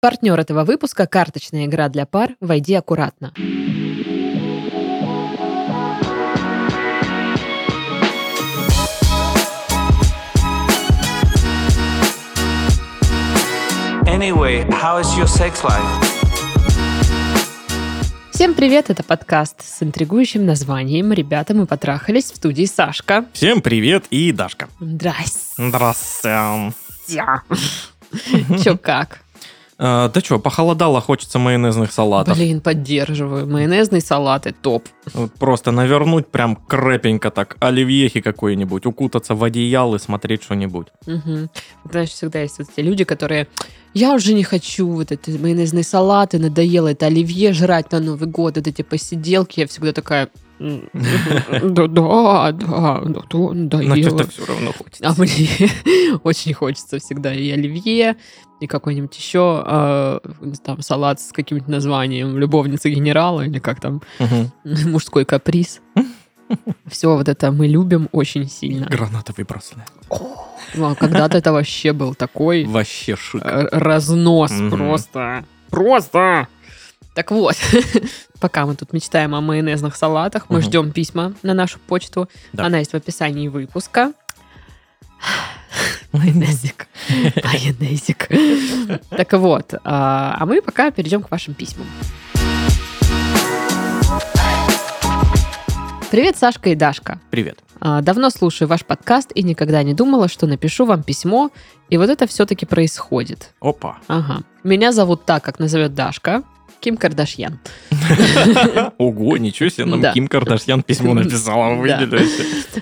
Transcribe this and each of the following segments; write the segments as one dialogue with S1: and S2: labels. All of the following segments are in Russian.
S1: Партнер этого выпуска – карточная игра для пар «Войди аккуратно».
S2: Anyway, how is your sex life?
S1: Всем привет, это подкаст с интригующим названием «Ребята, мы потрахались» в студии Сашка.
S3: Всем привет и Дашка.
S1: Здрасте.
S3: Здравствуйте.
S1: Чё как?
S3: А, да что, похолодало, хочется майонезных салатов.
S1: Блин, поддерживаю. Майонезные салаты топ.
S3: Вот Просто навернуть прям крепенько так, оливьехи какой-нибудь, укутаться в одеял и смотреть что-нибудь.
S1: Мгм. Знаешь, всегда есть вот эти люди, которые я уже не хочу вот эти майонезные салаты, надоело это оливье жрать на Новый год, вот эти посиделки. Я всегда такая... «М, Да, да, да, да, да,
S3: Но
S1: надоело.
S3: что-то все равно хочется.
S1: А мне очень хочется всегда и оливье, и какой-нибудь еще э, там салат с каким-нибудь названием «Любовница генерала» или как там. «Мужской каприз». Все вот это мы любим очень сильно.
S3: Гранатовый браслет.
S1: Ну, а когда-то это вообще был такой
S3: Вообще шик.
S1: э, разнос просто. Просто! Так вот, пока мы тут мечтаем о майонезных салатах, мы
S3: Мгм.
S1: ждем письма на нашу почту.
S3: Да.
S1: Она есть в описании выпуска. Майонезик. Майонезик. Так вот, а а мы пока перейдем к вашим письмам. Привет, Сашка и Дашка.
S3: Привет.
S1: А, Давно слушаю ваш подкаст и никогда не думала, что напишу вам письмо, и вот это все-таки происходит.
S3: Опа.
S1: Ага. Меня зовут так, как назовет Дашка. Ким Кардашьян.
S3: Ого, ничего себе, нам
S1: Да.
S3: Ким Кардашьян письмо написала, вы
S1: Да.
S3: видели?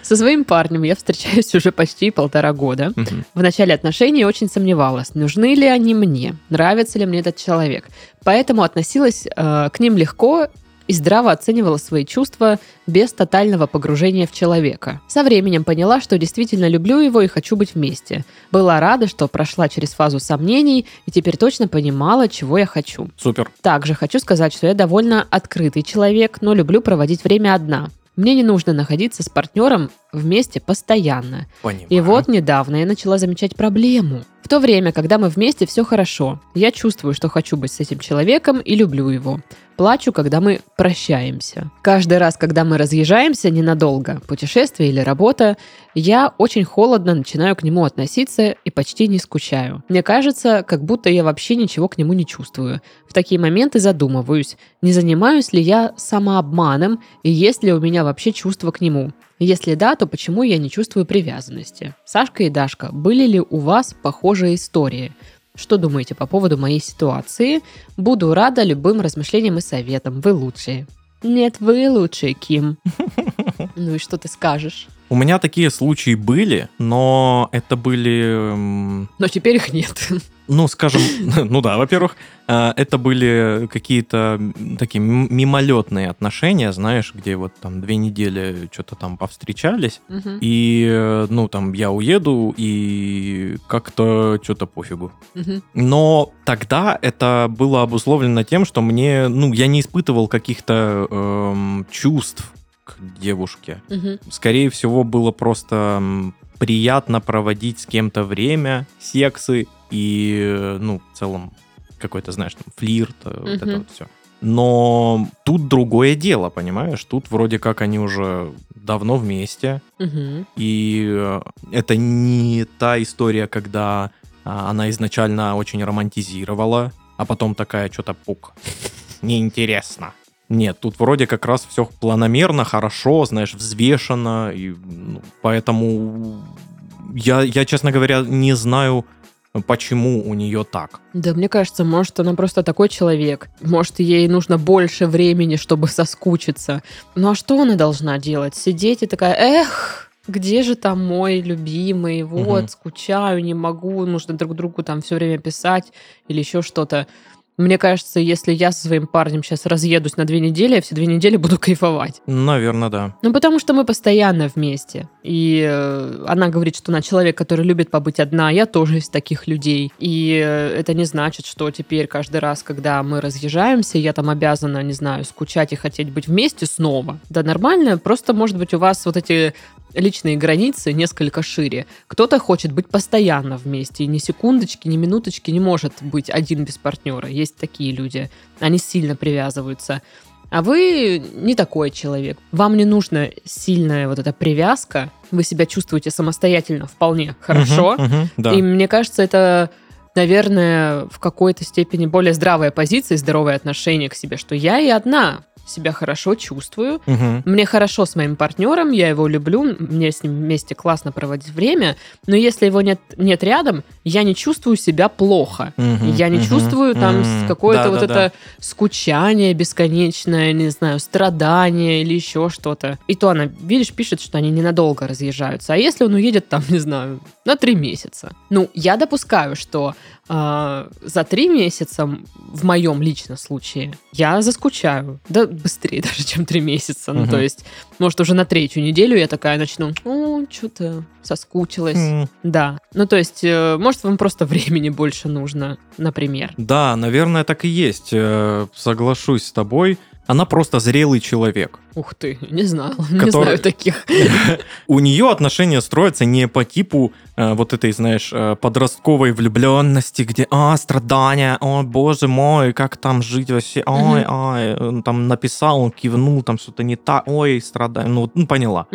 S1: Со своим парнем я встречаюсь уже почти полтора года. В начале отношений очень сомневалась, нужны ли они мне, нравится ли мне этот человек. Поэтому относилась э, к ним легко и здраво оценивала свои чувства без тотального погружения в человека. Со временем поняла, что действительно люблю его и хочу быть вместе. Была рада, что прошла через фазу сомнений и теперь точно понимала, чего я хочу.
S3: Супер.
S1: Также хочу сказать, что я довольно открытый человек, но люблю проводить время одна. Мне не нужно находиться с партнером вместе постоянно.
S3: Понимаю.
S1: И вот недавно я начала замечать проблему. В то время, когда мы вместе, все хорошо. Я чувствую, что хочу быть с этим человеком и люблю его. Плачу, когда мы прощаемся. Каждый раз, когда мы разъезжаемся ненадолго, путешествие или работа, я очень холодно начинаю к нему относиться и почти не скучаю. Мне кажется, как будто я вообще ничего к нему не чувствую. В такие моменты задумываюсь, не занимаюсь ли я самообманом и есть ли у меня вообще чувство к нему. Если да, то почему я не чувствую привязанности? Сашка и Дашка, были ли у вас похожие истории? Что думаете по поводу моей ситуации? Буду рада любым размышлениям и советам. Вы лучшие. Нет, вы лучшие, Ким. Ну и что ты скажешь?
S3: У меня такие случаи были, но это были м,
S1: Но теперь их нет.
S3: Ну, скажем, ну да, во-первых, э, это были какие-то такие мимолетные отношения, знаешь, где вот там две недели что-то там повстречались,
S1: Мгм,
S3: и, э, ну, там, я уеду, и как-то что-то пофигу.
S1: мгм,
S3: Но тогда это было обусловлено тем, что мне, ну, я не испытывал каких-то эм, чувств к девушке.
S1: мгм.
S3: Скорее всего, было просто приятно проводить с кем-то время, сексы и, ну, в целом, какой-то, знаешь, там, флирт, э, вот это вот все. Но тут другое дело, понимаешь? Тут вроде как они уже давно вместе,
S1: Мгм.
S3: и э, это не та история, когда а, она изначально очень романтизировала, а потом такая что-то пук. Неинтересно. Нет, тут вроде как раз все планомерно, хорошо, знаешь, взвешено, и ну, поэтому я, я, честно говоря, не знаю, почему у нее так.
S1: Да, мне кажется, может, она просто такой человек. Может, ей нужно больше времени, чтобы соскучиться. Ну а что она должна делать? Сидеть и такая, эх, где же там мой любимый? Вот,
S3: Мгм.
S1: скучаю, не могу, нужно друг другу там все время писать или еще что-то. Мне кажется, если я со своим парнем сейчас разъедусь на две недели, я все две недели буду кайфовать.
S3: Наверное, да.
S1: Ну, потому что мы постоянно вместе. И э, она говорит, что она человек, который любит побыть одна. Я тоже из таких людей. И э, это не значит, что теперь каждый раз, когда мы разъезжаемся, я там обязана, не знаю, скучать и хотеть быть вместе снова. Да, нормально. Просто, может быть, у вас вот эти личные границы несколько шире. Кто-то хочет быть постоянно вместе, и ни секундочки, ни минуточки не может быть один без партнера. Есть такие люди, они сильно привязываются. А вы не такой человек. Вам не нужна сильная вот эта привязка. Вы себя чувствуете самостоятельно вполне хорошо.
S3: Мгм, мгм, да.
S1: И мне кажется, это, наверное, в какой-то степени более здравая позиция и здоровое отношение к себе, что я и одна себя хорошо чувствую.
S3: Мгм.
S1: Мне хорошо с моим партнером, я его люблю, мне с ним вместе классно проводить время, но если его нет, нет рядом, я не чувствую себя плохо.
S3: Мгм,
S1: Я не
S3: мгм,
S1: чувствую там
S3: м,
S1: какое-то вот
S3: да-да-да.
S1: это скучание бесконечное, не знаю, страдание или еще что-то. И то она, видишь, пишет, что они ненадолго разъезжаются. А если он уедет там, не знаю, на три месяца? Ну, я допускаю, что а, за три месяца, в моем личном случае, я заскучаю. Да быстрее даже, чем три месяца. Ну,
S3: Мгм.
S1: то есть, может, уже на третью неделю я такая начну, о, что-то соскучилась.
S3: М,
S1: Да. Ну, то есть, э, может, вам просто времени больше нужно, например.
S3: Да, наверное, так и есть. Э, Соглашусь с тобой. Она просто зрелый человек.
S1: Ух ты, не знала, не
S3: Который-
S1: знаю таких.
S3: У нее отношения строятся не по типу э, вот этой, знаешь, э, подростковой влюбленности, где, а, страдания, о, боже мой, как там жить вообще, ой,
S1: Мгм.
S3: ой, там написал, он кивнул, там что-то не так, ой, страдаю, ну, ну, поняла.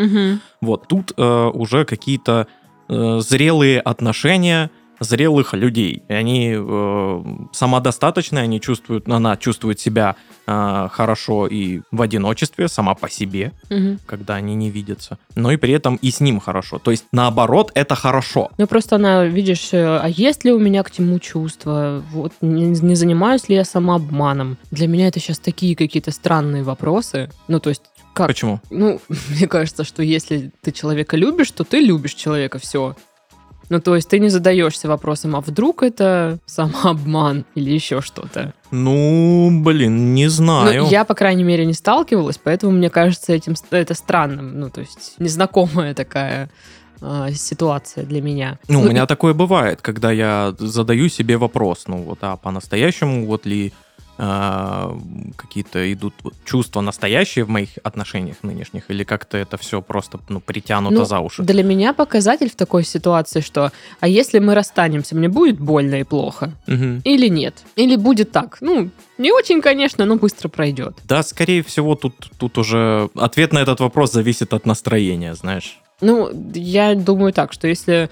S3: Вот, тут э, уже какие-то э, зрелые отношения зрелых людей. И они э, самодостаточные, они чувствуют, она чувствует себя э, хорошо и в одиночестве, сама по себе,
S1: Мгм.
S3: когда они не видятся. Но и при этом и с ним хорошо. То есть, наоборот, это хорошо.
S1: Ну, просто она, видишь, э, а есть ли у меня к тему чувства? Вот, не, не занимаюсь ли я самообманом? Для меня это сейчас такие какие-то странные вопросы. Ну, то есть, как?
S3: Почему?
S1: Ну, мне кажется, что если ты человека любишь, то ты любишь человека, все. Ну, то есть ты не задаешься вопросом, а вдруг это самообман или еще что-то.
S3: Ну, блин, не знаю.
S1: Ну, я, по крайней мере, не сталкивалась, поэтому мне кажется этим это странным. Ну, то есть незнакомая такая а, ситуация для меня.
S3: Ну, у
S1: Ну,
S3: меня такое бывает, когда я задаю себе вопрос, ну вот, а по-настоящему вот ли какие-то идут чувства настоящие в моих отношениях нынешних, или как-то это все просто ну, притянуто
S1: Ну,
S3: за уши?
S1: Для меня показатель в такой ситуации, что а если мы расстанемся, мне будет больно и плохо?
S3: Мгм.
S1: Или нет? Или будет так? Ну, не очень, конечно, но быстро пройдет.
S3: Да, скорее всего, тут, тут уже ответ на этот вопрос зависит от настроения, знаешь.
S1: Ну, я думаю так, что если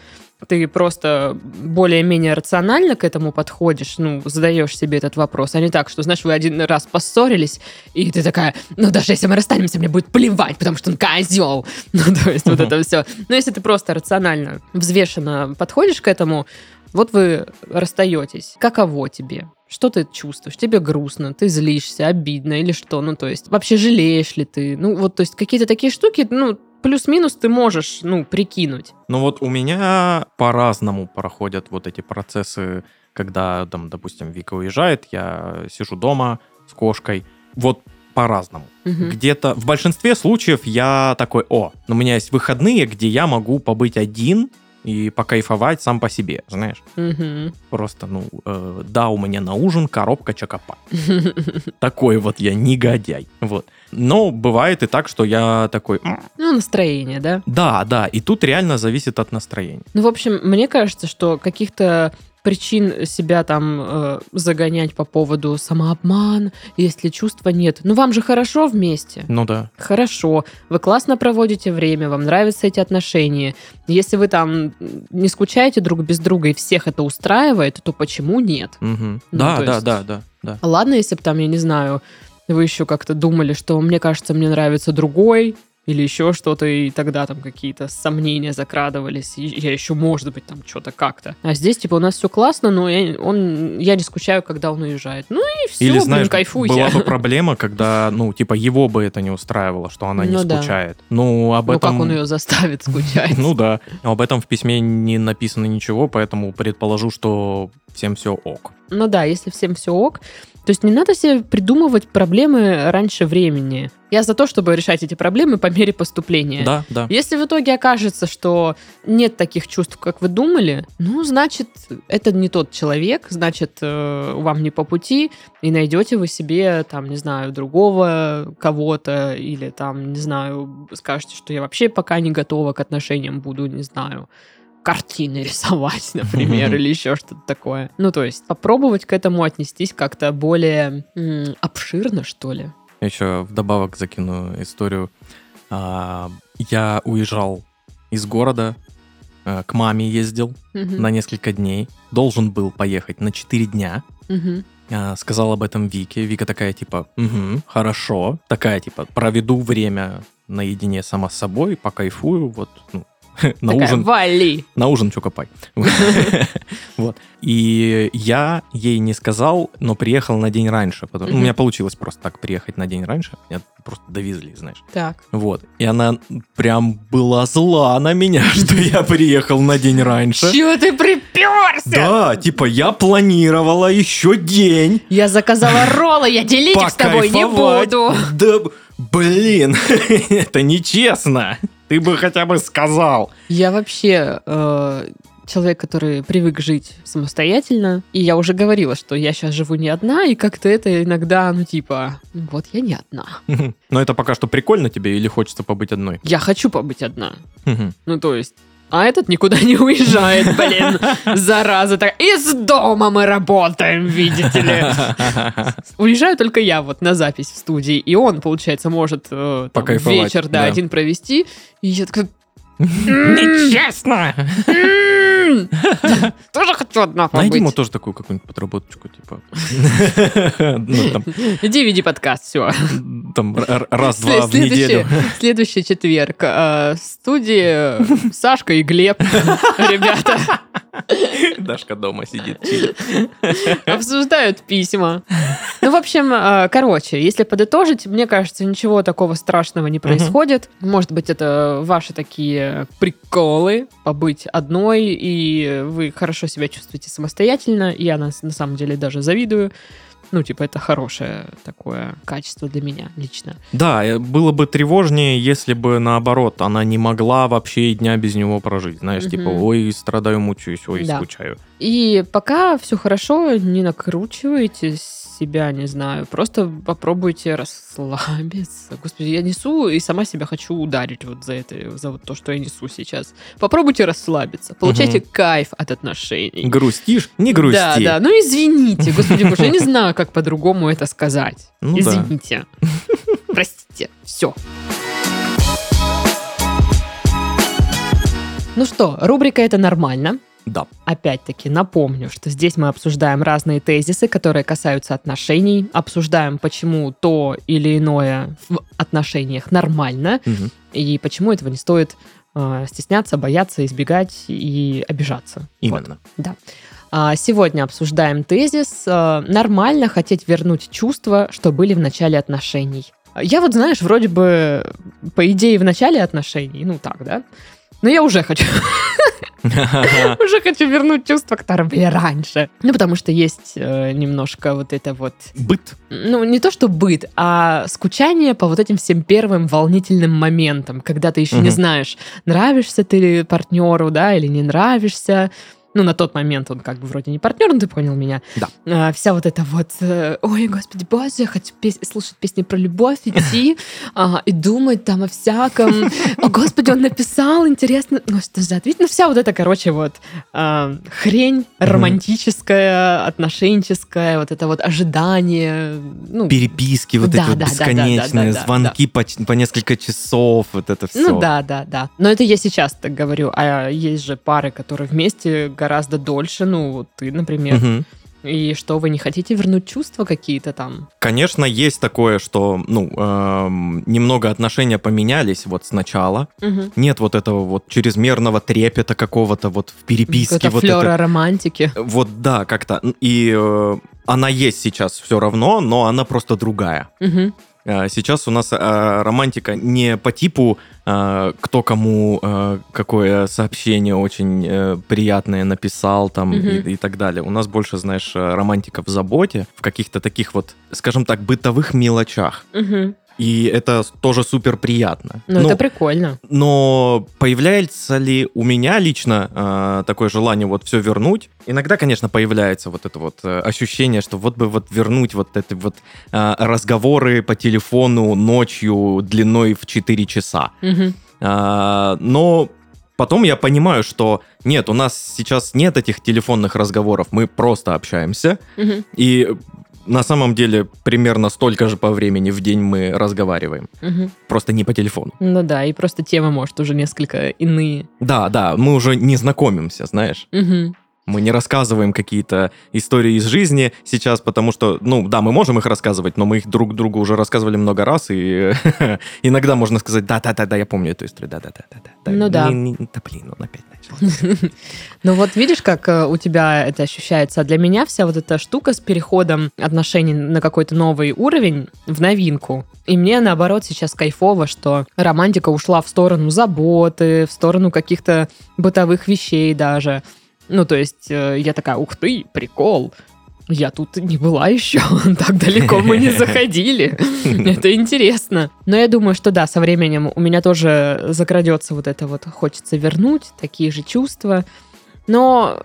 S1: ты просто более-менее рационально к этому подходишь, ну, задаешь себе этот вопрос, а не так, что, знаешь, вы один раз поссорились, и ты такая, ну, даже если мы расстанемся, мне будет плевать, потому что он козел. Ну, то есть вот это все. Но если ты просто рационально, взвешенно подходишь к этому, вот вы расстаетесь. Каково тебе? Что ты чувствуешь? Тебе грустно, ты злишься, обидно или что? Ну, то есть, вообще жалеешь ли ты? Ну, вот, то есть, какие-то такие штуки, ну, плюс-минус ты можешь, ну, прикинуть.
S3: Ну вот у меня по-разному проходят вот эти процессы, когда, там, допустим, Вика уезжает, я сижу дома с кошкой. Вот по-разному.
S1: Мгм.
S3: Где-то в большинстве случаев я такой, о, у меня есть выходные, где я могу побыть один и покайфовать сам по себе, знаешь.
S1: Мгм.
S3: Просто, ну, э, да, у меня на ужин коробка чокопа. Такой вот я негодяй. Вот. Но бывает и так, что я такой, «М,
S1: Ну, настроение, да?
S3: да, да, и тут реально зависит от настроения.
S1: Ну, в общем, мне кажется, что каких-то причин себя там э, загонять по поводу самообман, если чувства нет. Ну, вам же хорошо вместе.
S3: Ну да.
S1: Хорошо, вы классно проводите время, вам нравятся эти отношения. Если вы там не скучаете друг без друга и всех это устраивает, то почему нет?
S3: Мгм.
S1: Ну,
S3: да, да,
S1: есть-
S3: да, да, да.
S1: Ладно, если бы там, я не знаю, вы еще как-то думали, что мне кажется, мне нравится другой, или еще что-то, и тогда там какие-то сомнения закрадывались, и я еще, может быть, там что-то как-то. А здесь, типа, у нас все классно, но я, он, я не скучаю, когда он уезжает. Ну и все,
S3: Или,
S1: блин,
S3: знаешь,
S1: кайфуйте.
S3: была бы проблема, когда, ну, типа, его бы это не устраивало, что она не
S1: Ну да.
S3: скучает. Ну, об
S1: Ну
S3: этом...
S1: как он ее заставит скучать?
S3: Ну да. Об этом в письме не написано ничего, поэтому предположу, что всем все ок.
S1: Ну да, если всем все ок. То есть не надо себе придумывать проблемы раньше времени. Я за то, чтобы решать эти проблемы по мере поступления.
S3: Да, да.
S1: Если в итоге окажется, что нет таких чувств, как вы думали, ну, значит, это не тот человек, значит, э, вам не по пути, и найдете вы себе, там, не знаю, другого кого-то, или там, не знаю, скажете, что я вообще пока не готова к отношениям, буду, не знаю, картины рисовать, например, или еще что-то такое. Ну, то есть попробовать к этому отнестись как-то более м, обширно, что ли.
S3: Я еще вдобавок закину историю. А, Я уезжал из города, э, к маме ездил на несколько дней. Должен был поехать на 4 дня. А, Сказал об этом Вике. Вика такая, типа, угу, хорошо. Такая, типа, проведу время наедине сама с собой, покайфую, вот, ну, на
S1: Такая,
S3: ужин
S1: вали!
S3: на ужин чукопай. Вот. И я ей не сказал, но приехал на день раньше. Потому... У меня получилось просто так приехать на день раньше. Меня просто довезли, знаешь.
S1: Так.
S3: Вот. И она прям была зла на меня, что я приехал на день раньше.
S1: Чего ты приперся?
S3: Да, типа я планировала еще день.
S1: Я заказала роллы, я делить их с тобой не буду.
S3: Да, блин, это нечестно. Ты бы хотя бы сказал.
S1: Я вообще э, человек, который привык жить самостоятельно. И я уже говорила, что я сейчас живу не одна, и как-то это иногда, ну типа, вот я не одна.
S3: Но это пока что прикольно тебе или хочется побыть одной?
S1: Я хочу побыть одна. Ну, то есть... А этот никуда не уезжает, блин, зараза. Так, из дома мы работаем, видите ли. Уезжаю только я вот на запись в студии, и он, получается, может э, там, вечер, да,
S3: да.
S1: один провести. И я такая,
S3: Нечестно!
S1: «М, тоже хочу одна
S3: Найди ему тоже такую какую-нибудь подработочку, типа. Ну,
S1: Иди веди подкаст, все.
S3: там раз-два в неделю.
S1: Следующий четверг. э, В студии Сашка и Глеб, ребята,
S3: Дашка дома сидит,
S1: обсуждают письма. Ну, в общем, э, короче, если подытожить, мне кажется, ничего такого страшного не происходит. Может быть, это ваши такие приколы, побыть одной, и вы хорошо себя чувствуете самостоятельно. Я на, на самом деле даже завидую. Ну, типа, это хорошее такое качество для меня лично.
S3: Да, э, было бы тревожнее, если бы наоборот, она не могла вообще и дня без него прожить. Знаешь,
S1: Мгм.
S3: типа, ой, страдаю, мучаюсь, ой,
S1: Да.
S3: скучаю.
S1: И пока все хорошо, не накручивайте себя, не знаю, просто попробуйте расслабиться. Господи, я несу и сама себя хочу ударить вот за это, за вот то, что я несу сейчас. Попробуйте расслабиться, получайте кайф от отношений.
S3: Грустишь? Не грусти.
S1: Да, да, ну извините, господи боже, я не знаю, как по-другому это сказать.
S3: Ну да.
S1: извините. Простите, все. Ну что, рубрика «Это нормально».
S3: Да.
S1: Опять-таки напомню, что здесь мы обсуждаем разные тезисы, которые касаются отношений, обсуждаем, почему то или иное в отношениях нормально,
S3: Мгм.
S1: и почему этого не стоит э, стесняться, бояться, избегать и обижаться. Вот.
S3: Именно.
S1: А, Сегодня обсуждаем тезис э, «Нормально хотеть вернуть чувства, что были в начале отношений». Я вот, знаешь, вроде бы, по идее, в начале отношений, ну так, да? Но я уже хочу, уже хочу вернуть чувства, которые были раньше. Ну, потому что есть э, немножко вот это вот
S3: Быт.
S1: ну, не то что быт, а скучание по вот этим всем первым волнительным моментам, когда ты еще не знаешь, нравишься ты партнеру, да, или не нравишься. Ну, на тот момент он как бы вроде не партнер, но ты понял меня.
S3: Да.
S1: А, вся вот эта вот, э, ой, господи, боже, я хочу пес- слушать песни про любовь, идти ага, и думать там о всяком. О, господи, он написал, интересно. Ну, что за ответ? Ну, вся вот эта, короче, вот а, хрень романтическая, отношенческая, вот это вот ожидание. Ну,
S3: Переписки вот
S1: Да,
S3: эти вот
S1: да, да,
S3: бесконечные,
S1: да,
S3: звонки по, по несколько часов, вот это все.
S1: Ну да, да, да. Но это я сейчас так говорю. А есть же пары, которые вместе гораздо дольше. Ну, вот ты, например. И что, вы не хотите вернуть чувства какие-то там?
S3: Конечно, есть такое, что, ну, эм, немного отношения поменялись вот сначала.
S1: Мгм.
S3: Нет вот этого вот чрезмерного трепета какого-то вот в переписке.
S1: Какая-то
S3: вот
S1: флера
S3: это-
S1: романтики.
S3: Вот да, как-то. И э, она есть сейчас все равно, но она просто другая.
S1: Мгм.
S3: Э, Сейчас у нас э, романтика не по типу, э, кто кому какое сообщение очень приятное написал там
S1: Мгм.
S3: и, и так далее. У нас больше, знаешь, романтика в заботе, в каких-то таких вот, скажем так, бытовых мелочах.
S1: Мгм.
S3: И это тоже супер приятно.
S1: Ну, это прикольно.
S3: Но появляется ли у меня лично э, такое желание вот все вернуть? Иногда, конечно, появляется вот это вот э, ощущение, что вот бы вот вернуть вот эти вот э, разговоры по телефону ночью длиной в 4 часа.
S1: Мгм.
S3: А, но потом я понимаю, что нет, у нас сейчас нет этих телефонных разговоров, мы просто общаемся,
S1: Мгм.
S3: и на самом деле примерно столько же по времени в день мы разговариваем,
S1: Мгм.
S3: просто не по телефону.
S1: Ну да, и просто темы, может, уже несколько иные.
S3: Да, да, мы уже не знакомимся, знаешь.
S1: Мгм.
S3: Мы не рассказываем какие-то истории из жизни сейчас, потому что, ну, да, мы можем их рассказывать, но мы их друг другу уже рассказывали много раз, и иногда можно сказать, да-да-да, я помню эту историю, да-да-да-да.
S1: Ну да.
S3: Да, блин, он опять.
S1: Ну вот видишь, как э, у тебя это ощущается. А для меня вся вот эта штука с переходом отношений на какой-то новый уровень в новинку. И мне, наоборот, сейчас кайфово, что романтика ушла в сторону заботы, в сторону каких-то бытовых вещей даже. Ну, то есть э, я такая, ух ты, прикол. Я тут не была еще, так далеко мы не заходили. Это интересно. Но я думаю, что да, со временем у меня тоже закрадется вот это вот, хочется вернуть такие же чувства. Но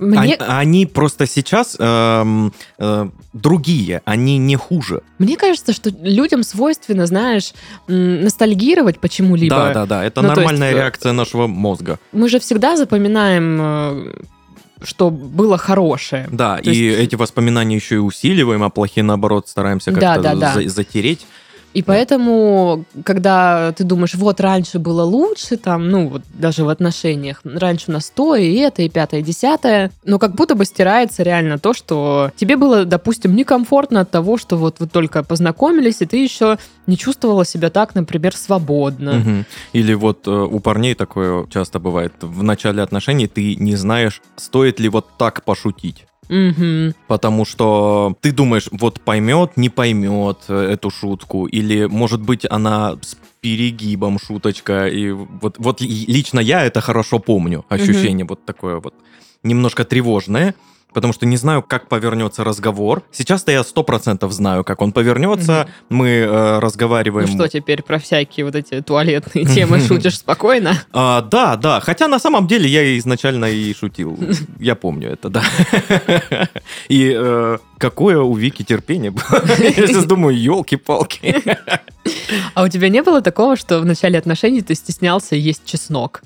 S1: мне,
S3: Они, они просто сейчас эм, э, другие, они не хуже.
S1: мне кажется, что людям свойственно, знаешь, ностальгировать почему-либо.
S3: Да, да, да, это
S1: Ну,
S3: нормальная
S1: есть, э,
S3: реакция нашего мозга.
S1: Мы же всегда запоминаем, э, что было хорошее.
S3: Да,
S1: То
S3: и
S1: есть-
S3: эти воспоминания еще и усиливаем, а плохие, наоборот, стараемся
S1: Да,
S3: как-то
S1: да, да.
S3: за- затереть.
S1: И поэтому, когда ты думаешь, вот раньше было лучше, там, ну, вот даже в отношениях, раньше у нас то, и это, и пятое, и десятое, но как будто бы стирается реально то, что тебе было, допустим, некомфортно от того, что вот вы только познакомились, и ты еще не чувствовала себя так, например, свободно.
S3: Мгм. Или вот э, у парней такое часто бывает. В начале отношений ты не знаешь, стоит ли вот так пошутить.
S1: Мгм.
S3: Потому что ты думаешь, вот поймет, не поймет э, эту шутку, или, может быть, она с перегибом шуточка. И вот, вот ли- лично я это хорошо помню, ощущение вот такое вот немножко тревожное. Потому что не знаю, как повернется разговор. Сейчас-то я сто процентов знаю, как он повернется. Мы э, разговариваем.
S1: Ну что теперь про всякие вот эти туалетные темы шутишь спокойно?
S3: А, да, да. Хотя на самом деле я изначально и шутил. Я помню это, да. И э, какое у Вики терпение было. Я сейчас думаю, елки-палки.
S1: А у тебя не было такого, что в начале отношений ты стеснялся есть чеснок?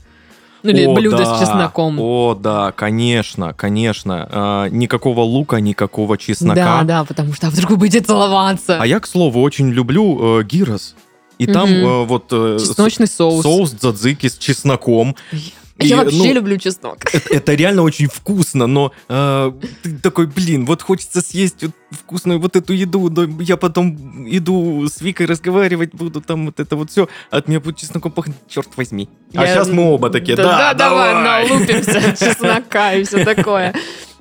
S1: Ну, или
S3: О,
S1: блюдо
S3: да.
S1: с чесноком?
S3: О, да, конечно, конечно. А, Никакого лука, никакого чеснока.
S1: Да, да, потому что вдруг вы будете целоваться.
S3: А я, к слову, очень люблю э, гирос. И там
S1: Мгм.
S3: э, вот э,
S1: Чесночный соус.
S3: соус дзадзики с чесноком.
S1: Я
S3: И,
S1: вообще
S3: ну,
S1: люблю чеснок.
S3: это, это реально очень вкусно, но э, ты такой, блин, вот хочется съесть вот вкусную вот эту еду, но я потом иду с Викой разговаривать буду, там вот это вот все, от меня будет чесноком пахнуть, черт возьми. А
S1: Я-
S3: сейчас мы оба такие, да,
S1: давай,
S3: давай.
S1: налупимся чеснока и все такое.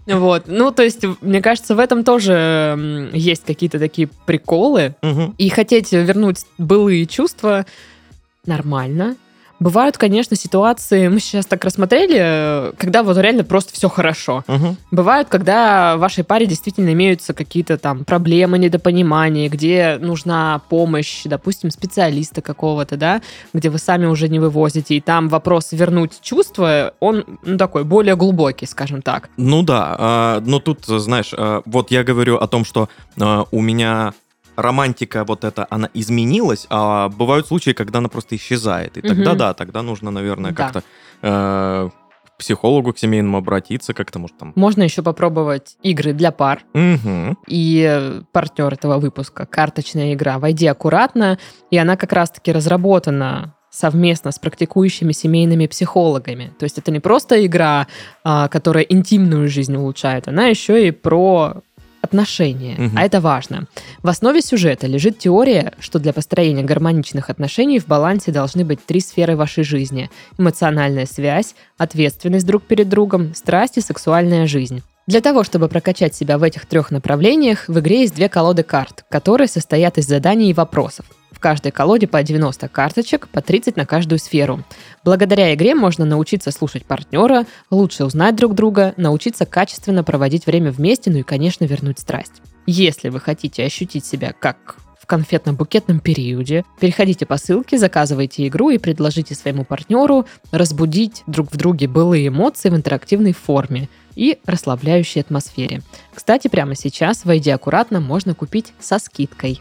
S1: Вот, ну, то есть, мне кажется, в этом тоже есть какие-то такие приколы, и хотеть вернуть былые чувства нормально. Бывают, конечно, ситуации, мы сейчас так рассмотрели, э, когда вот реально просто все хорошо.
S3: Мгм.
S1: Бывают, когда в вашей паре действительно имеются какие-то там проблемы, недопонимания, где нужна помощь, допустим, специалиста какого-то, да, где вы сами уже не вывозите, и там вопрос вернуть чувства, он ну, такой более глубокий, скажем так.
S3: Ну да, а, но тут, знаешь, а, вот я говорю о том, что у меня романтика вот эта, она изменилась, а бывают случаи, когда она просто исчезает. И тогда
S1: Мгм.
S3: да, тогда нужно, наверное,
S1: Да.
S3: как-то э, к психологу, к семейному обратиться, как-то, может, там...
S1: Можно еще попробовать игры для пар.
S3: Мгм.
S1: И партнер этого выпуска, карточная игра «Войди аккуратно», и она как раз-таки разработана совместно с практикующими семейными психологами. То есть это не просто игра, а, которая интимную жизнь улучшает, она еще и про отношения,
S3: Мгм.
S1: а это важно. В основе сюжета лежит теория, что для построения гармоничных отношений в балансе должны быть три сферы вашей жизни. Эмоциональная связь, ответственность друг перед другом, страсть и сексуальная жизнь. Для того, чтобы прокачать себя в этих трех направлениях, в игре есть две колоды карт, которые состоят из заданий и вопросов. Каждой колоде по 90 карточек, по 30 на каждую сферу. Благодаря игре можно научиться слушать партнера, лучше узнать друг друга, научиться качественно проводить время вместе, ну и, конечно, вернуть страсть. Если вы хотите ощутить себя как в конфетно-букетном периоде. Переходите по ссылке, заказывайте игру и предложите своему партнеру разбудить друг в друге былые эмоции в интерактивной форме и расслабляющей атмосфере. Кстати, прямо сейчас, войдя аккуратно, можно купить со скидкой.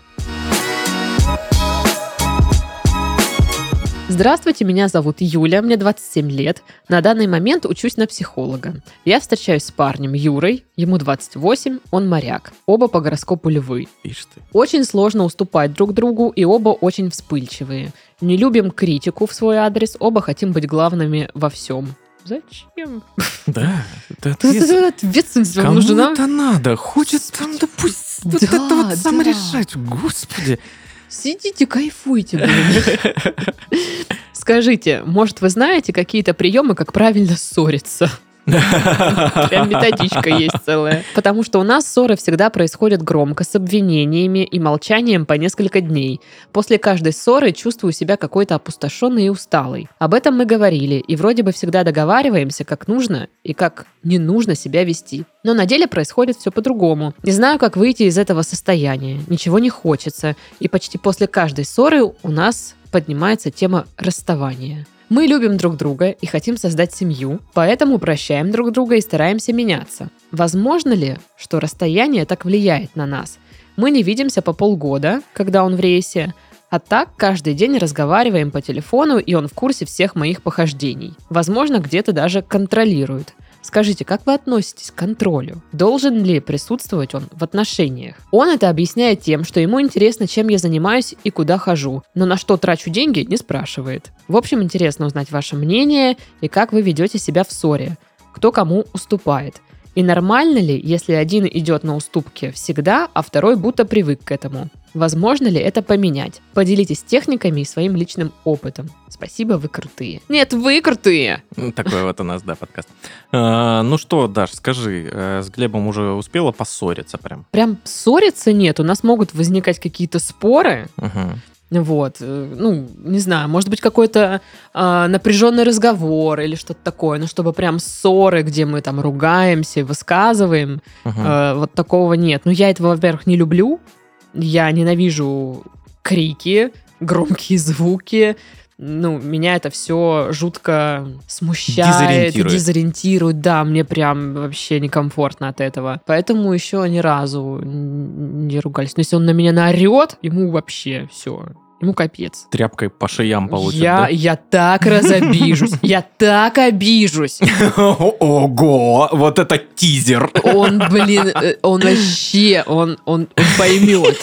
S1: Здравствуйте, меня зовут Юля, мне 27 лет. На данный момент учусь на психолога. Я встречаюсь с парнем Юрой, ему 28, он моряк. Оба по гороскопу львы.
S3: Ишь ты.
S1: Очень сложно уступать друг другу, и оба очень вспыльчивые. Не любим критику в свой адрес, оба хотим быть главными во всем. Зачем?
S3: Да, это ответственность.
S1: Это Ответственность вам нужна.
S3: Кому-то надо, хочет там, да пусть вот это вот сам решать, господи.
S1: Сидите, кайфуйте, блин. Скажите, может, вы знаете какие-то приемы, как правильно ссориться? Прям методичка есть целая. Потому что у нас ссоры всегда происходят громко, с обвинениями и молчанием по несколько дней. После каждой ссоры чувствую себя какой-то опустошенной и усталой. Об этом мы говорили, и вроде бы всегда договариваемся, как нужно и как не нужно себя вести. Но на деле происходит все по-другому. Не знаю, как выйти из этого состояния. Ничего не хочется. И почти после каждой ссоры у нас поднимается тема расставания. Мы любим друг друга и хотим создать семью, поэтому прощаем друг друга и стараемся меняться. Возможно ли, что расстояние так влияет на нас? Мы не видимся по полгода, когда он в рейсе, а так каждый день разговариваем по телефону, и он в курсе всех моих похождений. Возможно, где-то даже контролирует. Скажите, как вы относитесь к контролю? Должен ли присутствовать он в отношениях? Он это объясняет тем, что ему интересно, чем я занимаюсь и куда хожу, но на что трачу деньги, не спрашивает. В общем, интересно узнать ваше мнение и как вы ведете себя в ссоре, кто кому уступает. И нормально ли, если один идет на уступки всегда, а второй будто привык к этому? Возможно ли это поменять? Поделитесь техниками и своим личным опытом. Спасибо, вы крутые. Нет, вы крутые!
S3: Ну, Такой вот у нас, да, подкаст. А, Ну что, Даш, скажи, э, с Глебом уже успела поссориться прям?
S1: Прям ссориться нет, у нас могут возникать какие-то споры,
S3: Мгм.
S1: Вот, э, ну, не знаю, может быть, какой-то а, напряженный разговор или что-то такое, ну, чтобы прям ссоры, где мы там ругаемся, высказываем,
S3: Мгм.
S1: э, вот такого нет. Ну, я этого, во-первых, не люблю, я ненавижу крики, громкие звуки, ну, меня это все жутко смущает,
S3: Дезориентирует.
S1: дезориентирует, да, мне прям вообще некомфортно от этого. Поэтому еще ни разу не ругались. Но если он на меня наорет, ему вообще все, ему капец.
S3: Тряпкой по шеям получит,
S1: я,
S3: да?
S1: я так разобижусь, я так обижусь.
S3: Ого, вот это тизер.
S1: Он, блин, э, он вообще, он, он, он поймет.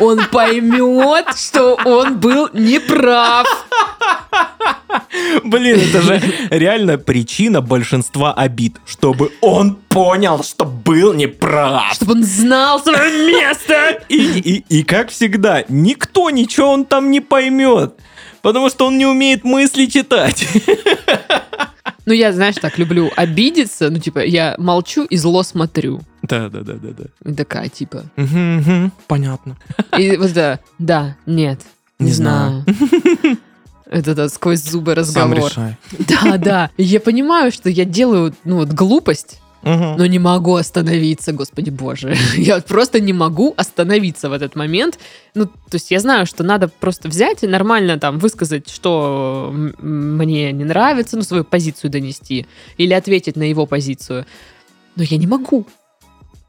S1: Он поймет, что он был неправ.
S3: Блин, это же реально причина большинства обид, чтобы он понял, что был неправ.
S1: Чтобы он знал свое место.
S3: И, и, и как всегда, никто ничего он там не поймет, потому что он не умеет мысли читать.
S1: Ну, я, знаешь, так люблю обидеться. Ну, типа, я молчу и зло смотрю.
S3: Да, да, да, да, да.
S1: Такая, типа.
S3: Мгм, мгм, Понятно.
S1: И вот да, да, нет, не,
S3: Не
S1: знаю. Это да, сквозь зубы
S3: Сам
S1: разговор.
S3: решай.
S1: Да, да. Я понимаю, что я делаю, ну, вот глупость,
S3: Мгм.
S1: но не могу остановиться, господи боже. Я просто не могу остановиться в этот момент. Ну, то есть я знаю, что надо просто взять и нормально там высказать, что мне не нравится, ну, свою позицию донести, или ответить на его позицию. Но я не могу.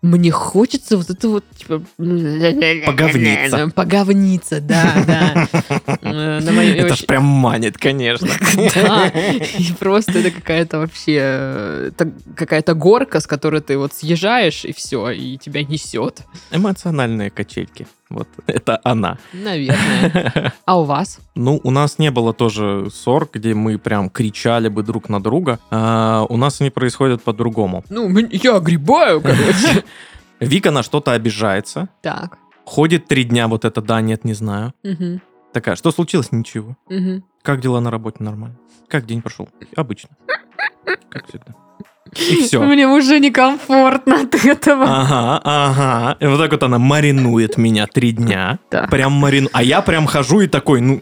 S1: Мне хочется вот это вот, типа...
S3: Поговниться.
S1: Поговниться, да, да. Э,
S3: Это ж прям манит, конечно.
S1: да, и просто это какая-то вообще э, какая-то горка, с которой ты вот съезжаешь, и все, и тебя несет.
S3: Эмоциональные качельки. Вот это она.
S1: Наверное. А у вас?
S3: Ну, у нас не было тоже ссор, где мы прям кричали бы друг на друга. А, у нас они происходят по-другому.
S1: Ну, я огребаю, короче.
S3: Вика на что-то обижается.
S1: Так.
S3: Ходит три дня, вот это да, нет, не знаю.
S1: Мгм,
S3: Такая, что случилось? Ничего.
S1: мгм.
S3: Как дела на работе? Нормально. Как день прошел? Обычно. Как всегда. И все.
S1: Мне уже некомфортно от этого.
S3: Ага, ага. И вот так вот она маринует меня три дня.
S1: Так.
S3: Прям марину. А я прям хожу и такой, ну,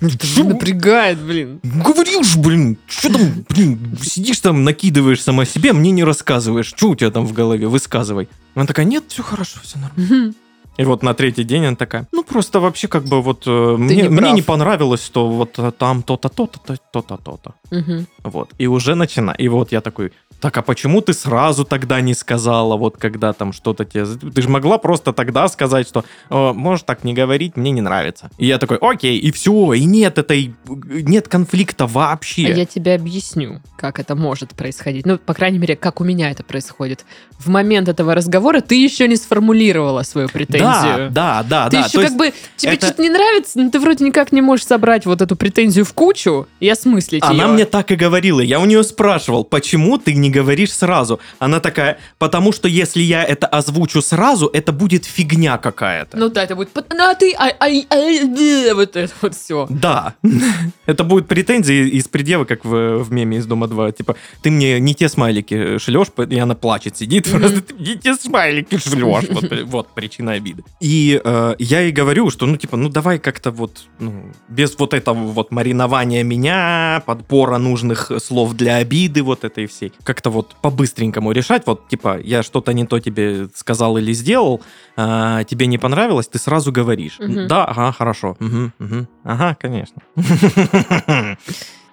S1: Ну, это
S3: чё?
S1: напрягает, блин.
S3: говорил же, блин, что там, блин, сидишь там, накидываешь сама себе, мне не рассказываешь, что у тебя там в голове, высказывай. Она такая, нет, все хорошо, все нормально. И вот на третий день она такая, ну просто вообще как бы вот э, мне,
S1: не
S3: мне не понравилось, что вот э, там то-то, то-то, то- то-то, то-то.
S1: Мгм.
S3: Вот. И уже начина. И вот я такой, так а почему ты сразу тогда не сказала, вот когда там что-то тебе... Ты же могла просто тогда сказать, что «О, можешь так не говорить, мне не нравится. И я такой, окей, и все, и нет этой... Нет конфликта вообще.
S1: А я тебе объясню, как это может происходить. Ну, по крайней мере, как у меня это происходит. В момент этого разговора ты еще не сформулировала свою
S3: Да,
S1: претензию.
S3: да, да,
S1: Ты
S3: да.
S1: еще
S3: То
S1: как бы тебе
S3: это-
S1: что-то не нравится, но ты вроде никак не можешь собрать вот эту претензию в кучу и осмыслить
S3: Она
S1: ее.
S3: мне так и говорила. Я у нее спрашивал, почему ты не говоришь сразу? Она такая, потому что если я это озвучу сразу, это будет фигня какая-то.
S1: Ну да, это будет «Пот- ну, а ты, ай, ай, э», вот это вот все.
S3: Да. Это будет претензии из предела, как в, в меме из Дома 2. Типа, ты мне не те смайлики шлешь, и она плачет, сидит, просто ты не те смайлики шлешь. Вот, вот причина обиды. И э, я ей говорю, что, ну, типа, ну, давай как-то вот, ну, без вот этого вот маринования меня, подбора нужных слов для обиды вот этой всей. Как-то вот по-быстренькому решать. Вот, типа, я что-то не то тебе сказал или сделал, а, тебе не понравилось, ты сразу говоришь.
S1: Мгм.
S3: Да, ага, хорошо. Мгм, мгм. Ага, конечно.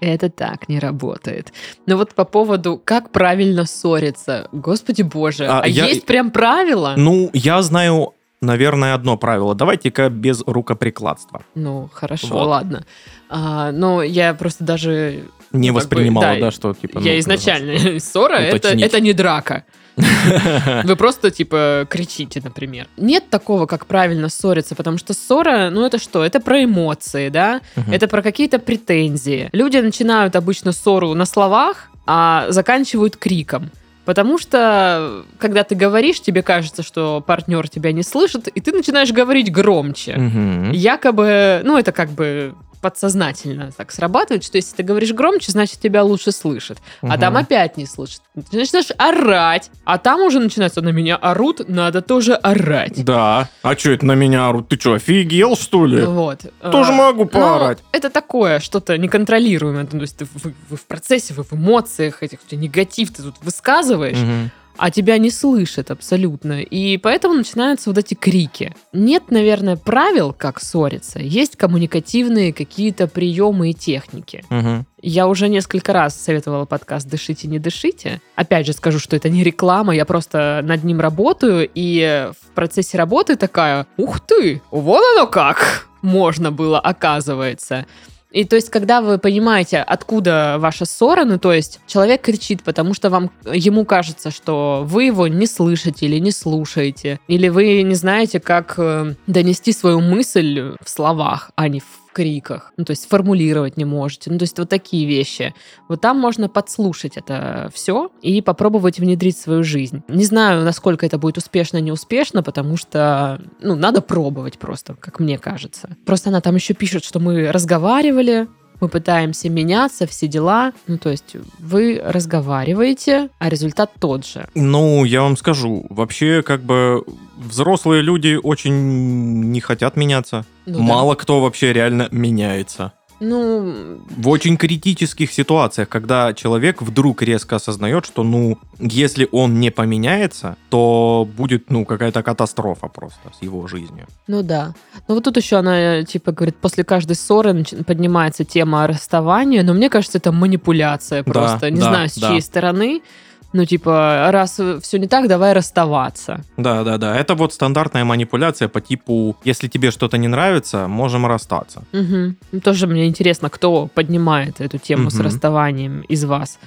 S1: Это так не работает. Но вот по поводу, как правильно ссориться. Господи боже,
S3: А,
S1: а,
S3: я-
S1: есть прям правила?
S3: Ну, я знаю, наверное, одно правило. Давайте-ка без рукоприкладства.
S1: Ну, хорошо,
S3: Вот.
S1: ладно. А, но я просто даже...
S3: Не
S1: Ну, как бы,
S3: воспринимала,
S1: да,
S3: да, что типа...
S1: я
S3: ну,
S1: изначально... Ссора это, это не драка. Вы просто, типа, кричите, например. Нет такого, как правильно ссориться, потому что ссора, ну это что? Это про эмоции, да?
S3: Мгм.
S1: Это про какие-то претензии. Люди начинают обычно ссору на словах, а заканчивают криком. Потому что, когда ты говоришь, тебе кажется, что партнер тебя не слышит, и ты начинаешь говорить громче.
S3: Мгм.
S1: Якобы, ну, это как бы подсознательно так срабатывает, что если ты говоришь громче, значит, тебя лучше слышат. А
S3: Мгм.
S1: там опять не слышат. Ты начинаешь орать, а там уже начинается, на меня орут, надо тоже орать.
S3: Да. А что это на меня орут? Ты что, офигел, что ли?
S1: Вот.
S3: Тоже
S1: А,
S3: могу поорать. это
S1: такое, что-то неконтролируемое. То есть ты, вы, вы в процессе, вы в эмоциях этих, негатив ты тут высказываешь,
S3: Мгм.
S1: А тебя не слышат абсолютно. И поэтому начинаются вот эти крики. Нет, наверное, правил, как ссориться. Есть коммуникативные какие-то приемы и техники.
S3: Мгм.
S1: Я уже несколько раз советовала подкаст «Дышите, не дышите». Опять же скажу, что это не реклама, я просто над ним работаю, и в процессе работы такая, ух ты, вот оно как можно было, оказывается. И то есть, когда вы понимаете, откуда ваша ссора, ну то есть человек кричит, потому что вам ему кажется, что вы его не слышите или не слушаете, или вы не знаете, как э, донести свою мысль в словах, а не в криках. Ну, то есть формулировать не можете. Ну, то есть вот такие вещи. Вот там можно подслушать это все и попробовать внедрить в свою жизнь. Не знаю, насколько это будет успешно, неуспешно, потому что, ну, надо пробовать просто, как мне кажется. Просто она там еще пишет, что мы разговаривали, мы пытаемся меняться, все дела. Ну, то есть вы разговариваете, а результат тот же.
S3: Ну, я вам скажу, вообще, как бы, взрослые люди очень не хотят меняться.
S1: Ну, да.
S3: Мало кто вообще реально меняется.
S1: Ну,
S3: В очень критических ситуациях, когда человек вдруг резко осознает, что, ну, если он не поменяется, то будет, ну, какая-то катастрофа просто с его жизнью.
S1: Ну да. Ну вот тут еще она, типа, говорит, после каждой ссоры поднимается тема расставания, но мне кажется, это манипуляция
S3: Да,
S1: просто. Не
S3: да,
S1: знаю, с
S3: да.
S1: чьей стороны. Ну, типа, раз все не так, давай расставаться.
S3: Да, да, да. Это вот стандартная манипуляция по типу, если тебе что-то не нравится, можем расстаться.
S1: Ну, Тоже мне интересно, кто поднимает эту тему с
S3: Мгм.
S1: расставанием из вас.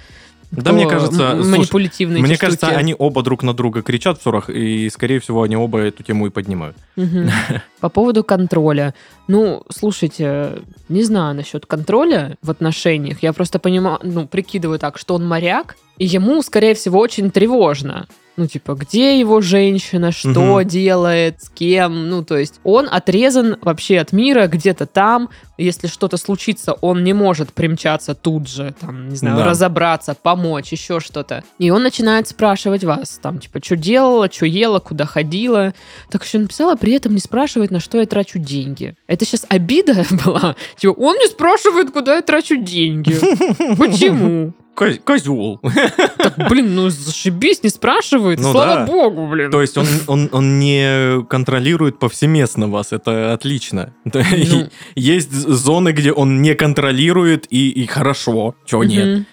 S3: Да, мне кажется,
S1: м-
S3: слушай,
S1: манипулятивные
S3: Мне
S1: эти
S3: кажется,
S1: штуки.
S3: они оба друг на друга кричат в ссорах, и, скорее всего, они оба эту тему и поднимают.
S1: Мгм. По поводу контроля. Ну, слушайте, не знаю насчет контроля в отношениях. Я просто понимаю, ну, прикидываю так, что он моряк, и ему, скорее всего, очень тревожно. Ну, типа, где его женщина, что
S3: Мгм.
S1: делает, с кем. Ну, то есть он отрезан вообще от мира, где-то там. Если что-то случится, он не может примчаться тут же, там, не знаю,
S3: Да.
S1: разобраться, помочь, еще что-то. И он начинает спрашивать вас, там, типа, что делала, что ела, куда ходила. Так еще написала, при этом не спрашивает, на что я трачу деньги. Это сейчас обида была? Типа, он не спрашивает, куда я трачу деньги. Почему?
S3: Козел.
S1: Так, блин, ну зашибись, не спрашивает.
S3: Ну
S1: Слава
S3: да.
S1: богу, блин.
S3: То есть он, он, он не контролирует повсеместно вас, это отлично.
S1: Ну.
S3: Есть зоны, где он не контролирует, и, и хорошо, чего нет.
S1: Мгм.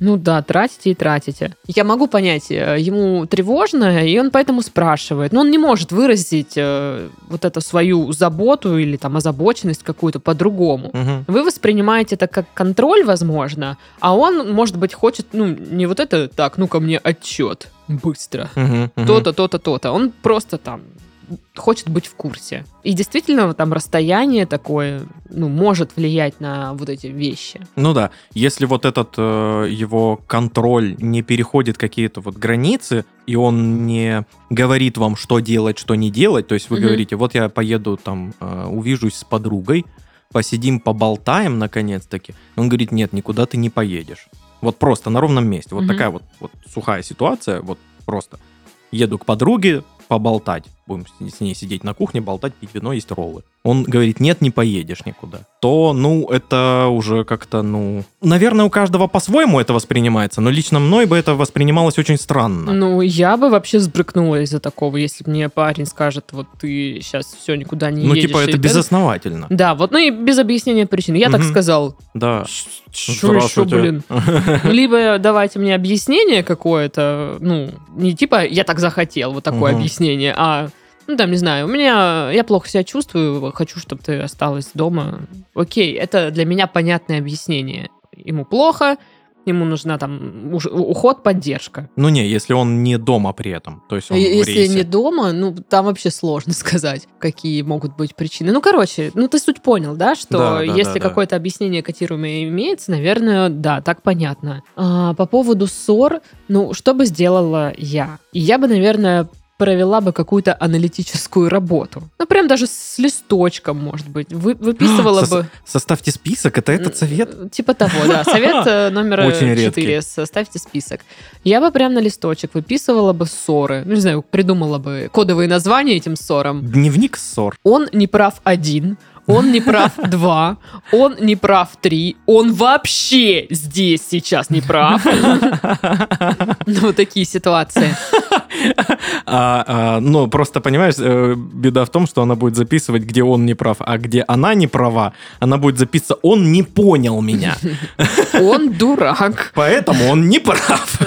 S1: Ну да, тратите и тратите. Я могу понять, э, ему тревожно, и он поэтому спрашивает. Но он не может выразить э, вот эту свою заботу или там озабоченность какую-то по-другому.
S3: Мгм.
S1: Вы воспринимаете это как контроль, возможно, а он, может быть, хочет, ну, не вот это, так, ну-ка мне отчет, быстро.
S3: Мгм, мгм.
S1: То-то, то-то, то-то. Он просто там хочет быть в курсе. И действительно, там расстояние такое, ну, может влиять на вот эти вещи.
S3: Ну да, если вот этот э, его контроль не переходит какие-то вот границы, и он не говорит вам, что делать, что не делать, то есть вы
S1: Мгм.
S3: говорите, вот я поеду там, э, увижусь с подругой, посидим, поболтаем наконец-таки. Он говорит, нет, никуда ты не поедешь. Вот просто на ровном месте. Вот
S1: Мгм.
S3: такая вот, вот сухая ситуация, вот просто. Еду к подруге поболтать. Будем с- ней сидеть на кухне, болтать, пить вино, есть роллы. Он говорит, нет, не поедешь никуда. То, ну, это уже как-то, ну... Наверное, у каждого по-своему это воспринимается, но лично мной бы это воспринималось очень странно.
S1: Ну, я бы вообще сбрыкнула из-за такого, если бы мне парень скажет, вот ты сейчас все никуда не
S3: Ну,
S1: едешь.
S3: типа,
S1: и
S3: это
S1: так-
S3: безосновательно.
S1: Да, вот, ну и без объяснения причин. Я так
S3: Мгм.
S1: сказал.
S3: Да.
S1: Что еще, блин? Либо давайте мне объяснение какое-то, ну, не типа я так захотел, вот такое объяснение, а, ну, там, не знаю, у меня, я плохо себя чувствую, хочу, чтобы ты осталась дома. Окей, это для меня понятное объяснение. Ему плохо, ему нужна там уход, поддержка.
S3: Ну не, если он не дома при этом. То есть он в
S1: Если
S3: рейсе.
S1: не дома, ну, там вообще сложно сказать, какие могут быть причины. Ну, короче, ну, ты суть понял, да, что
S3: Да, да,
S1: если
S3: да, да.
S1: какое-то объяснение котируемое имеется, наверное, да, так понятно. А, по поводу ссор, ну, что бы сделала я? Я бы, наверное, провела бы какую-то аналитическую работу. Ну, прям даже с листочком, может быть. Вы, выписывала
S3: Сос-
S1: бы...
S3: Составьте список, это этот совет?
S1: Типа того, да. Совет э, номер
S3: Очень редкий.
S1: 4. Составьте список. Я бы прям на листочек выписывала бы ссоры. Ну, не знаю, придумала бы кодовые названия этим ссорам.
S3: Дневник ссор.
S1: Он не прав один, он не прав два, он не прав три, он вообще здесь сейчас не прав. Ну, вот такие ситуации.
S3: А, а, ну, просто, понимаешь, э, беда в том, что она будет записывать, где он не прав, а где она не права, она будет записываться, он не понял меня,
S1: Он дурак.
S3: поэтому он не прав.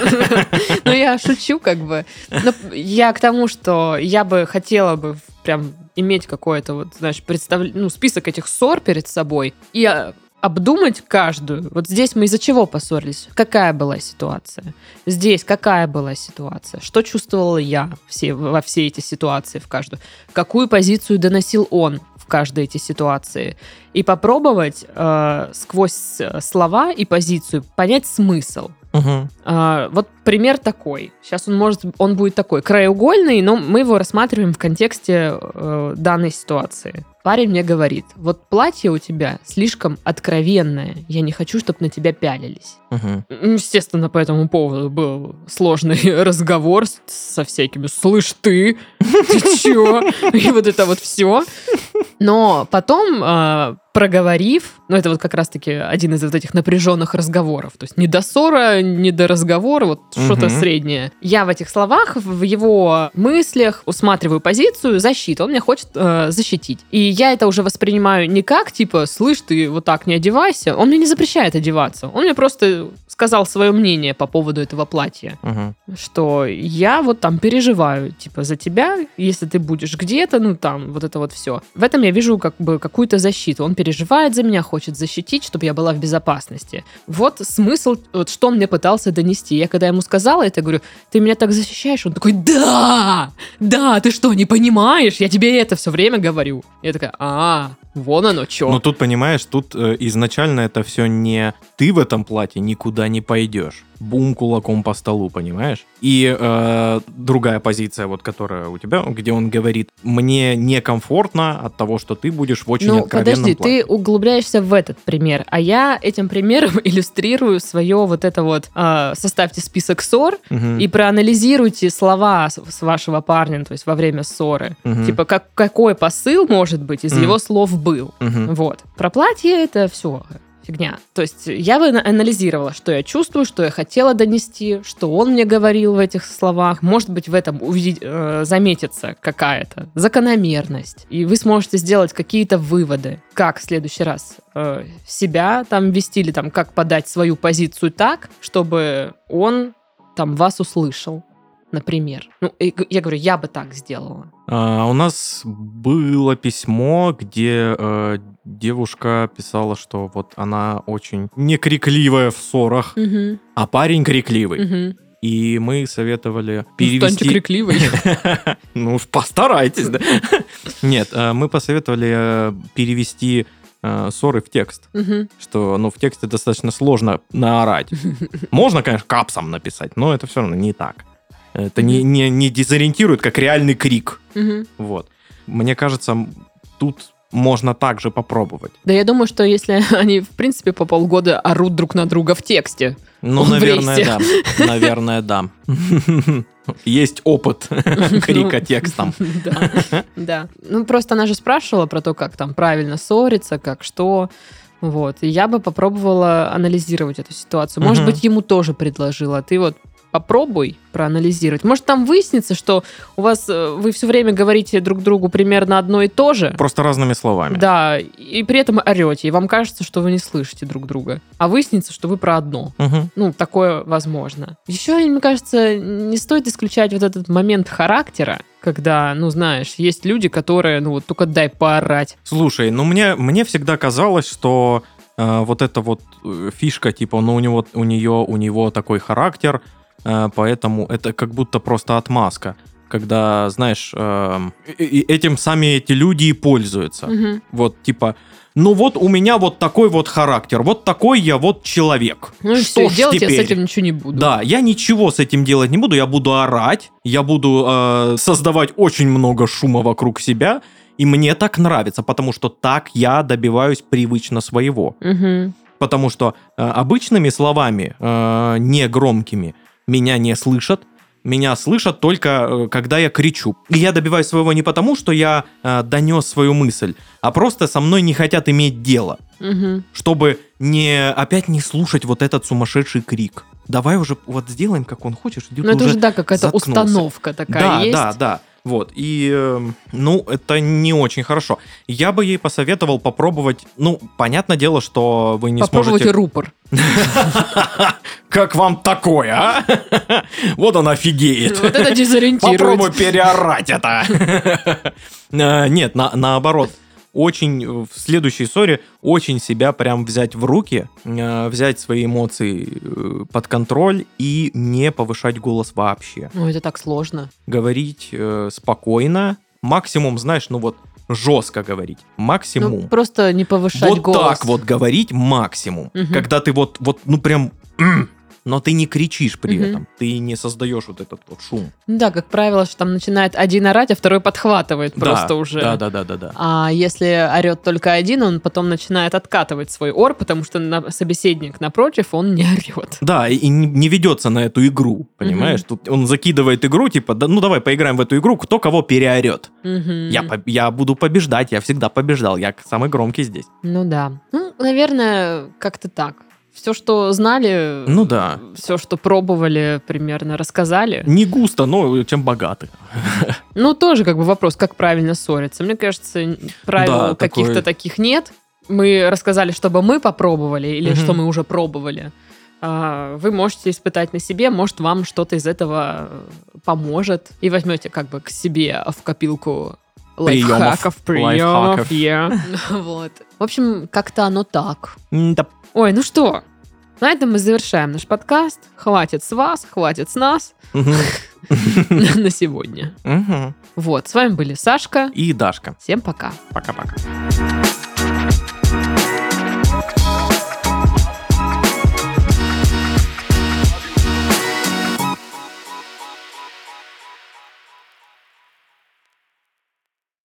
S1: Ну, я шучу, как бы. Но я к тому, что я бы хотела бы прям иметь какое-то, вот, знаешь, представление, ну, список этих ссор перед собой и а, обдумать каждую. Вот здесь мы из-за чего поссорились? Какая была ситуация? Здесь какая была ситуация? Что чувствовала я все, во все эти ситуации в каждую? Какую позицию доносил он в каждой эти ситуации? И попробовать э, сквозь э, слова и позицию понять смысл.
S3: Мгм.
S1: А, вот пример такой. Сейчас он может, он будет такой краеугольный, но мы его рассматриваем в контексте э, данной ситуации. Парень мне говорит: вот платье у тебя слишком откровенное, я не хочу, чтобы на тебя пялились. Ну, Естественно, по этому поводу был сложный разговор со всякими. Слышь, ты, ты чё? И вот это вот все. Но потом, а, проговорив, ну это вот как раз-таки один из вот этих напряженных разговоров, то есть не до ссора, не до разговора, вот что-то
S3: Мгм.
S1: среднее. Я в этих словах, в его мыслях усматриваю позицию защиты. Он меня хочет э, защитить. И я это уже воспринимаю не как, типа, слышь, ты вот так не одевайся. Он мне не запрещает одеваться. Он мне просто сказал свое мнение по поводу этого платья
S3: Мгм.
S1: что я вот там переживаю, типа, за тебя, если ты будешь где-то, ну, там, вот это вот все. В этом я вижу как бы какую-то защиту. Он переживает за меня, хочет защитить, чтобы я была в безопасности. Вот смысл, вот что он мне пытался донести. Я когда ему сказала это, говорю, ты меня так защищаешь? Он такой, да, да, ты что, не понимаешь? Я тебе это все время говорю. Я такая, а, вон оно что.
S3: Но тут, понимаешь, тут э, изначально это все не ты в этом платье никуда не пойдешь. Бум кулаком по столу, понимаешь? И э, другая позиция, вот которая у тебя, где он говорит, мне некомфортно от того, что ты будешь в очень
S1: Ну,
S3: откровенном
S1: подожди,
S3: платье.
S1: ты углубляешься в этот пример, а я этим примером иллюстрирую свое вот это вот, а, составьте список ссор
S3: Мгм.
S1: и проанализируйте слова с, с вашего парня, то есть во время ссоры.
S3: Мгм.
S1: Типа, как, какой посыл, может быть, из
S3: Мгм.
S1: его слов был.
S3: Мгм.
S1: Вот. Про платье это все фигня. То есть я бы на- анализировала, что я чувствую, что я хотела донести, что он мне говорил в этих словах. Может быть, в этом увидеть, э, заметится какая-то закономерность. И вы сможете сделать какие-то выводы, как в следующий раз э, себя там вести или там как подать свою позицию так, чтобы он там вас услышал. Например. Ну, я говорю, я бы так сделала.
S3: А, у нас было письмо, где э, девушка писала, что вот она очень некрикливая в ссорах,
S1: Мгм,
S3: а парень крикливый.
S1: мгм.
S3: И мы советовали
S1: Ну, станьте
S3: перевести...
S1: крикливой.
S3: Ну, уж постарайтесь, да. Нет, э, мы посоветовали э, перевести э, ссоры в текст. Что, ну, в тексте достаточно сложно наорать. Можно, конечно, капсом написать, но это все равно не так. Это не, не, не дезориентирует, как реальный крик.
S1: Мгм.
S3: Вот. Мне кажется, тут можно также попробовать.
S1: Да я думаю, что если они, в принципе, по полгода орут друг на друга в тексте.
S3: Ну,
S1: В
S3: наверное,
S1: рейсе.
S3: да. Наверное, да. Есть опыт крика текстом.
S1: Да, да. Ну, просто она же спрашивала про то, как там правильно ссориться, как что. Вот. И я бы попробовала анализировать эту ситуацию. Может быть, ему тоже предложила. Ты вот попробуй проанализировать. Может, там выяснится, что у вас э, вы все время говорите друг другу примерно одно и то же.
S3: Просто разными словами.
S1: Да, и при этом орете, и вам кажется, что вы не слышите друг друга. А выяснится, что вы про одно.
S3: Мгм.
S1: Ну, такое возможно. Еще, мне кажется, не стоит исключать вот этот момент характера, когда, ну, знаешь, есть люди, которые, ну, вот только дай поорать.
S3: Слушай, ну мне, мне всегда казалось, что э, вот эта вот э, фишка, типа, ну у него, у нее, у него такой характер, поэтому это как будто просто отмазка. Когда, знаешь, эм, этим сами эти люди и пользуются.
S1: Мгм.
S3: Вот, типа, ну вот у меня вот такой вот характер, вот такой я вот человек.
S1: Ну и
S3: Что
S1: все, делать я с
S3: теперь?
S1: этим ничего не буду.
S3: Да, я ничего с этим делать не буду, я буду орать, я буду э, создавать очень много шума вокруг себя, и мне так нравится, потому что так я добиваюсь привычно своего.
S1: Мгм.
S3: Потому что э, обычными словами, э, не громкими, меня не слышат, меня слышат только э, когда я кричу. И я добиваюсь своего не потому, что я э, донес свою мысль, а просто со мной не хотят иметь дело
S1: Мгм.
S3: чтобы не опять не слушать вот этот сумасшедший крик. Давай уже вот сделаем, как он хочет.
S1: Ну, это уже, да, какая-то установка такая
S3: да,
S1: есть.
S3: да, да. Вот. И, э, ну, это не очень хорошо. Я бы ей посоветовал попробовать, ну, понятное дело, что вы не
S1: Попробуйте
S3: сможете...
S1: рупор.
S3: Как вам такое, а? Вот он офигеет.
S1: Вот это дезориентирует.
S3: Попробуй переорать это. Э, Нет, на- наоборот. Очень э, в следующей ссоре очень себя прям взять в руки, э, взять свои эмоции э, под контроль и не повышать голос вообще.
S1: Ну, это так сложно.
S3: Говорить спокойно, максимум, знаешь, ну вот жестко говорить, максимум.
S1: Ну, просто не повышать
S3: вот
S1: голос.
S3: так вот говорить максимум,
S1: Мгм.
S3: когда ты вот, вот, ну прям, но ты не кричишь при
S1: Мгм.
S3: этом, ты не создаешь вот этот вот шум.
S1: Да, как правило, что там начинает один орать, а второй подхватывает просто
S3: да,
S1: уже.
S3: Да, да, да, да, да.
S1: А если орет только один, он потом начинает откатывать свой ор, потому что на- собеседник напротив, он не орет.
S3: Да, и, не, не ведется на эту игру, понимаешь? Тут он закидывает игру, типа, да, ну давай поиграем в эту игру, кто кого переорет.
S1: Мгм.
S3: Я, я буду побеждать, я всегда побеждал, я самый громкий здесь.
S1: Ну да. Ну, наверное, как-то так. Все, что знали,
S3: Ну да.
S1: все, что пробовали, примерно рассказали.
S3: Не густо, но чем богаты.
S1: Ну, тоже как бы вопрос, как правильно ссориться. Мне кажется, правил
S3: Да,
S1: каких-то
S3: такой-
S1: таких нет. Мы рассказали, чтобы мы попробовали, или
S3: Мгм.
S1: что мы уже пробовали. А, Вы можете испытать на себе, может, вам что-то из этого поможет. И возьмете как бы к себе в копилку
S3: Приемов.
S1: лайфхаков, приемов.
S3: Лайфхаков.
S1: yeah. Вот. В общем, как-то оно так.
S3: М-да.
S1: Ой, ну что, на этом мы завершаем наш подкаст. Хватит с вас, хватит с нас на сегодня. Вот, с вами были Сашка.
S3: И Дашка.
S1: Всем пока.
S3: Пока-пока.